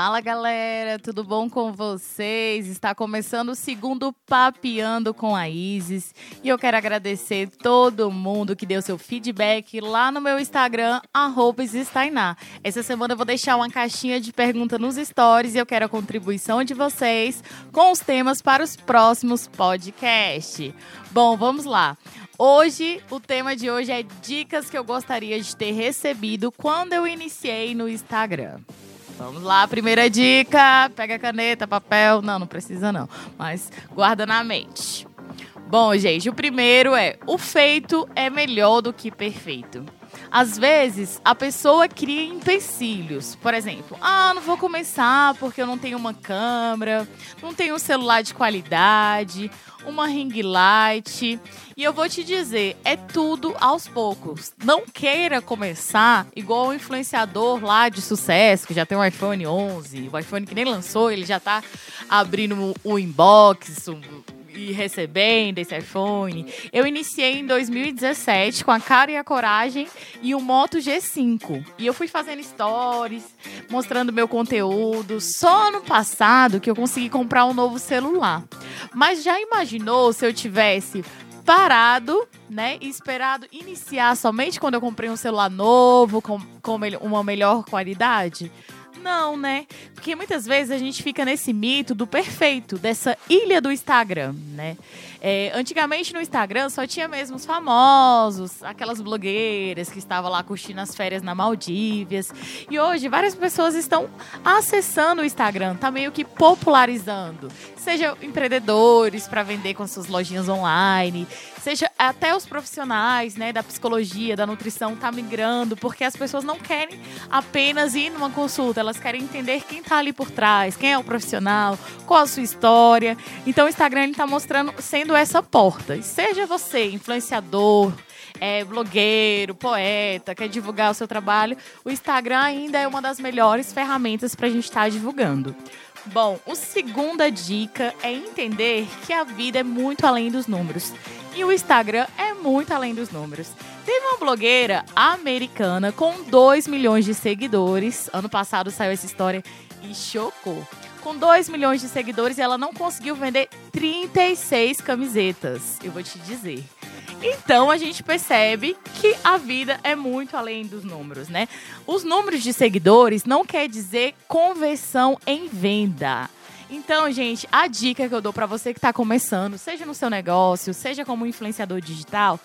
Fala galera, tudo bom com vocês? Está começando o segundo Papeando com a Isis e eu quero agradecer todo mundo que deu seu feedback lá no meu Instagram, @isistainá. Essa semana eu vou deixar uma caixinha de pergunta nos stories e eu quero a contribuição de vocês com os temas para os próximos podcasts. Bom, vamos lá. Hoje, o tema de hoje é dicas que eu gostaria de ter recebido quando eu iniciei no Instagram. Vamos lá, primeira dica. Pega caneta, papel. Não, não precisa não. Mas guarda na mente. Bom, gente, o primeiro é: o feito é melhor do que perfeito. Às vezes, a pessoa cria empecilhos. Por exemplo, ah, não vou começar porque eu não tenho uma câmera, não tenho um celular de qualidade, uma ring light. E eu vou te dizer, é tudo aos poucos. Não queira começar igual o influenciador lá de sucesso, que já tem um iPhone 11, o iPhone que nem lançou, ele já tá abrindo o inbox, e recebendo esse iPhone. Eu iniciei em 2017 com a cara e a coragem e o Moto G5. E eu fui fazendo stories, mostrando meu conteúdo. Só ano passado que eu consegui comprar um novo celular. Mas já imaginou se eu tivesse parado, né, e esperado iniciar somente quando eu comprei um celular novo com, com uma melhor qualidade? Não, né? Porque muitas vezes a gente fica nesse mito do perfeito, dessa ilha do Instagram, né? É, antigamente no Instagram só tinha mesmo os famosos, aquelas blogueiras que estavam lá curtindo as férias na Maldívias. E hoje várias pessoas estão acessando o Instagram, tá meio que popularizando. Seja empreendedores para vender com suas lojinhas online, seja até os profissionais, né, da psicologia, da nutrição tá migrando, porque as pessoas não querem apenas ir numa consulta, elas querem entender quem tá ali por trás, quem é o profissional, qual a sua história. Então o Instagram ele tá mostrando sendo abrindo essa porta. E seja você influenciador, é, blogueiro, poeta, quer divulgar o seu trabalho, o Instagram ainda é uma das melhores ferramentas para a gente estar tá divulgando. Bom, a segunda dica é entender que a vida é muito além dos números. E o Instagram é muito além dos números. Teve uma blogueira americana com 2 milhões de seguidores. Ano passado saiu essa história e chocou com 2 milhões de seguidores, ela não conseguiu vender 36 camisetas. Eu vou te dizer. Então a gente percebe que a vida é muito além dos números, né? Os números de seguidores não quer dizer conversão em venda. Então, gente, a dica que eu dou para você que está começando, seja no seu negócio, seja como influenciador digital,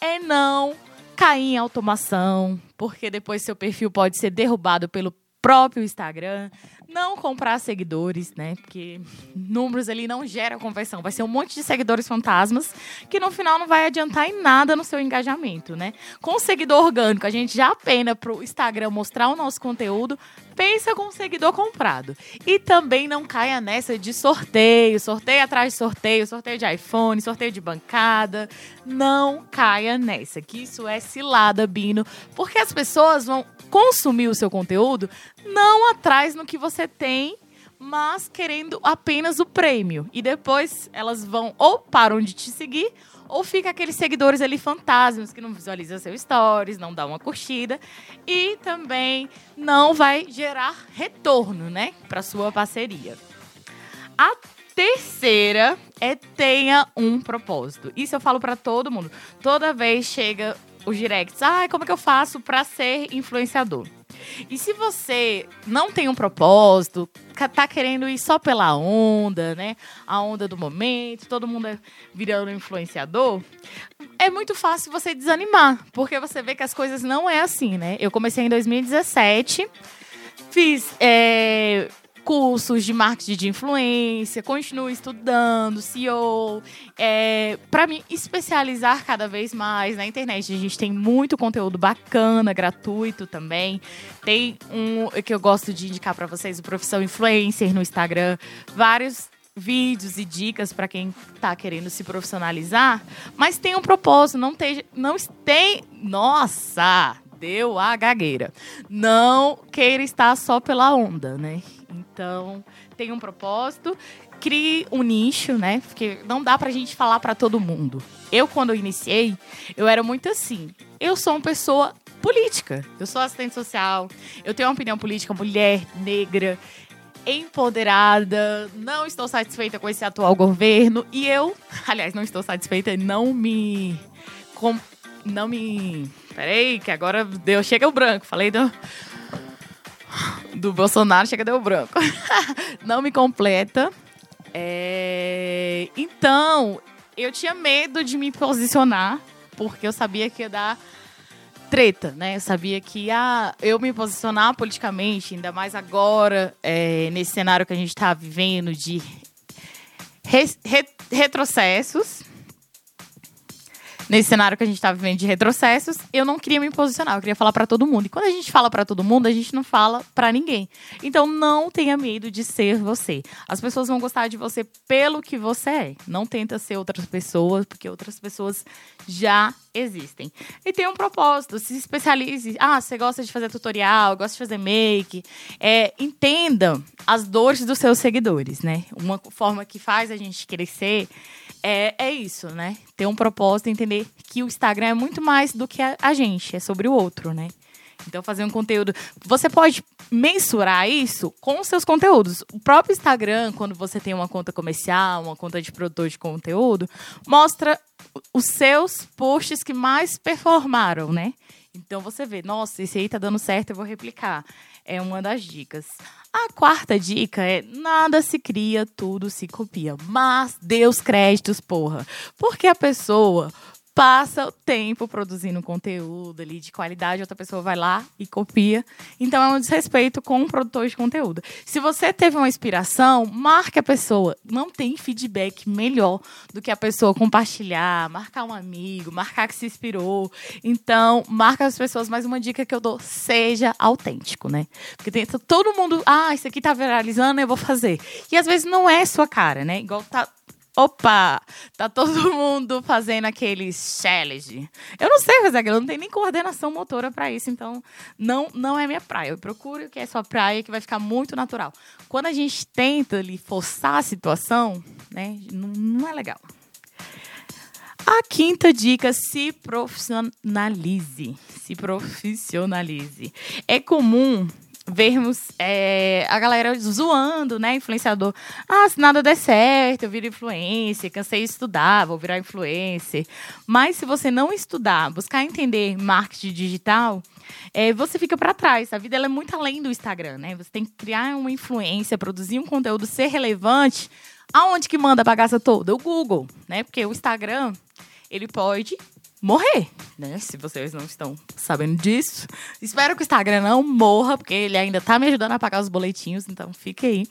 é não cair em automação, porque depois seu perfil pode ser derrubado pelo próprio Instagram, não comprar seguidores, né? Porque números ali não geram conversão. Vai ser um monte de seguidores fantasmas que no final não vai adiantar em nada no seu engajamento, né? Com seguidor orgânico, a gente já pena pro Instagram mostrar o nosso conteúdo, pensa com o seguidor comprado. E também não caia nessa de sorteio, sorteio atrás de sorteio, sorteio de iPhone, sorteio de bancada. Não caia nessa, que isso é cilada, Bino, porque as pessoas vão consumir o seu conteúdo não atrás no que você tem, mas querendo apenas o prêmio. E depois elas vão ou param de te seguir, ou fica aqueles seguidores ali fantasmas que não visualizam seu stories, não dá uma curtida e também não vai gerar retorno, né, para sua parceria. A terceira é tenha um propósito. Isso eu falo para todo mundo. Toda vez chega os directs. Ah, como é que eu faço para ser influenciador? E se você não tem um propósito, tá querendo ir só pela onda, né? A onda do momento, todo mundo é virando influenciador, é muito fácil você desanimar, porque você vê que as coisas não é assim, né? Eu comecei em 2017, fiz é, cursos de marketing de influência, continuo estudando, SEO, é, para me especializar cada vez mais na internet. A gente tem muito conteúdo bacana, gratuito também. Tem um que eu gosto de indicar para vocês, o Profissão Influencer no Instagram, vários vídeos e dicas para quem está querendo se profissionalizar, mas tem um propósito, não tem, não tem, nossa, deu a gagueira. Não queira estar só pela onda, né? Então, tem um propósito, crie um nicho, né? Porque não dá pra gente falar para todo mundo. Eu, quando eu iniciei, eu era muito assim. Eu sou uma pessoa política. Eu sou assistente social, eu tenho uma opinião política, mulher, negra, empoderada, não estou satisfeita com esse atual governo e eu, aliás, não estou satisfeita, não me com, não me, peraí, que agora deu, chega o branco, falei do do Bolsonaro, chega deu branco. não me completa. É, então, eu tinha medo de me posicionar, porque eu sabia que ia dar treta, né? Eu sabia que ah, eu me posicionar politicamente, ainda mais agora, é, nesse cenário que a gente está vivendo de re, re, retrocessos, nesse cenário que a gente está vivendo de retrocessos, eu não queria me posicionar, eu queria falar para todo mundo. E quando a gente fala para todo mundo, a gente não fala para ninguém. Então não tenha medo de ser você. As pessoas vão gostar de você pelo que você é. Não tenta ser outras pessoas, porque outras pessoas já existem. E tem um propósito, se especialize. Ah, você gosta de fazer tutorial, gosta de fazer make. É, entenda as dores dos seus seguidores, né? Uma forma que faz a gente crescer é, é isso, né? Ter um propósito, entender que o Instagram é muito mais do que a, a gente, é sobre o outro, né? Então, fazer um conteúdo. Você pode mensurar isso com seus conteúdos. O próprio Instagram, quando você tem uma conta comercial, uma conta de produtor de conteúdo, mostra os seus posts que mais performaram, né? Então você vê, nossa, esse aí tá dando certo, eu vou replicar. É uma das dicas. A quarta dica é: nada se cria, tudo se copia. Mas Deus créditos, porra. Porque a pessoa passa o tempo produzindo conteúdo ali de qualidade, outra pessoa vai lá e copia. Então é um desrespeito com o produtor de conteúdo. Se você teve uma inspiração, marque a pessoa. Não tem feedback melhor do que a pessoa compartilhar, marcar um amigo, marcar que se inspirou. Então, marca as pessoas. Mais uma dica que eu dou: seja autêntico, né? Porque tem todo mundo, ah, isso aqui tá viralizando, eu vou fazer. E às vezes não é sua cara, né? Igual tá Opa! Tá todo mundo fazendo aquele challenge. Eu não sei fazer aquilo, não tenho nem coordenação motora para isso, então não não é minha praia. Eu procuro que é sua praia, que vai ficar muito natural. Quando a gente tenta ali forçar a situação, né, não, não é legal. A quinta dica, se profissionalize. Se profissionalize. É comum vermos é, a galera zoando, né, influenciador. Ah, se nada der certo, eu viro influencer, cansei de estudar, vou virar influencer. Mas se você não estudar, buscar entender marketing digital, é, você fica para trás. A vida é muito além do Instagram, né? Você tem que criar uma influência, produzir um conteúdo, ser relevante. Aonde que manda a bagaça toda? O Google, né? Porque o Instagram, ele pode morrer, né? Se vocês não estão sabendo disso. Espero que o Instagram não morra, porque ele ainda tá me ajudando a pagar os boletinhos, então fique aí.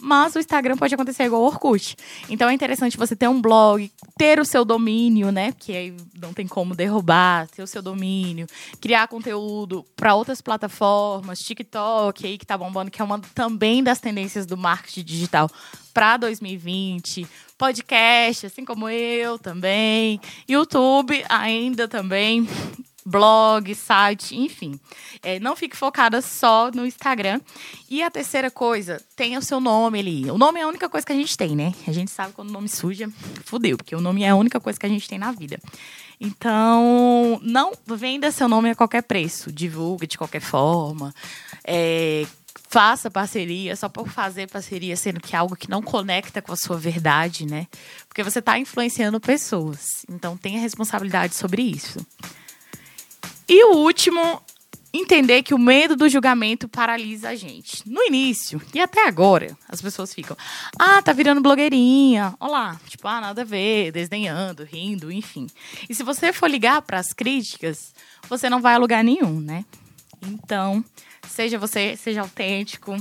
Mas o Instagram pode acontecer igual o Orkut. Então é interessante você ter um blog, ter o seu domínio, né? Que aí não tem como derrubar, ter o seu domínio, criar conteúdo para outras plataformas, TikTok aí que tá bombando, que é uma também das tendências do marketing digital para 2020, podcast, assim como eu também, YouTube ainda também, blog, site, enfim. É, não fique focada só no Instagram. E a terceira coisa, tenha o seu nome ali. O nome é a única coisa que a gente tem, né? A gente sabe quando o nome suja, fudeu, porque o nome é a única coisa que a gente tem na vida. Então, não venda seu nome a qualquer preço, divulgue de qualquer forma. É, faça parceria só por fazer parceria, sendo que é algo que não conecta com a sua verdade, né? Porque você está influenciando pessoas. Então tenha responsabilidade sobre isso. E o último, entender que o medo do julgamento paralisa a gente. No início, e até agora, as pessoas ficam: ah, tá virando blogueirinha. Olá, tipo, ah, nada a ver, desdenhando, rindo, enfim. E se você for ligar para as críticas, você não vai a lugar nenhum, né? Então, Seja você, seja autêntico.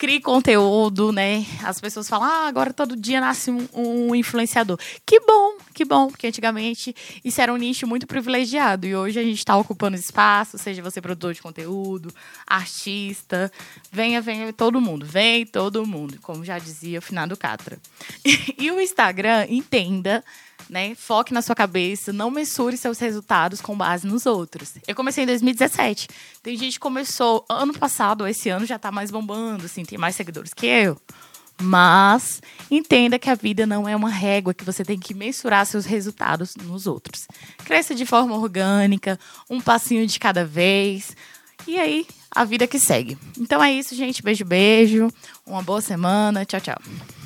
Crie conteúdo, né? As pessoas falam, ah, agora todo dia nasce um, um influenciador. Que bom, que bom, porque antigamente isso era um nicho muito privilegiado e hoje a gente está ocupando espaço, seja você produtor de conteúdo, artista, venha, venha todo mundo, vem todo mundo, como já dizia o finado Catra. e o Instagram, entenda né? Foque na sua cabeça, não mensure seus resultados com base nos outros. Eu comecei em 2017. Tem gente que começou ano passado, esse ano já tá mais bombando, assim, tem mais seguidores que eu. Mas entenda que a vida não é uma régua que você tem que mensurar seus resultados nos outros. Cresça de forma orgânica, um passinho de cada vez. E aí, a vida que segue. Então é isso, gente. Beijo, beijo. Uma boa semana. Tchau, tchau.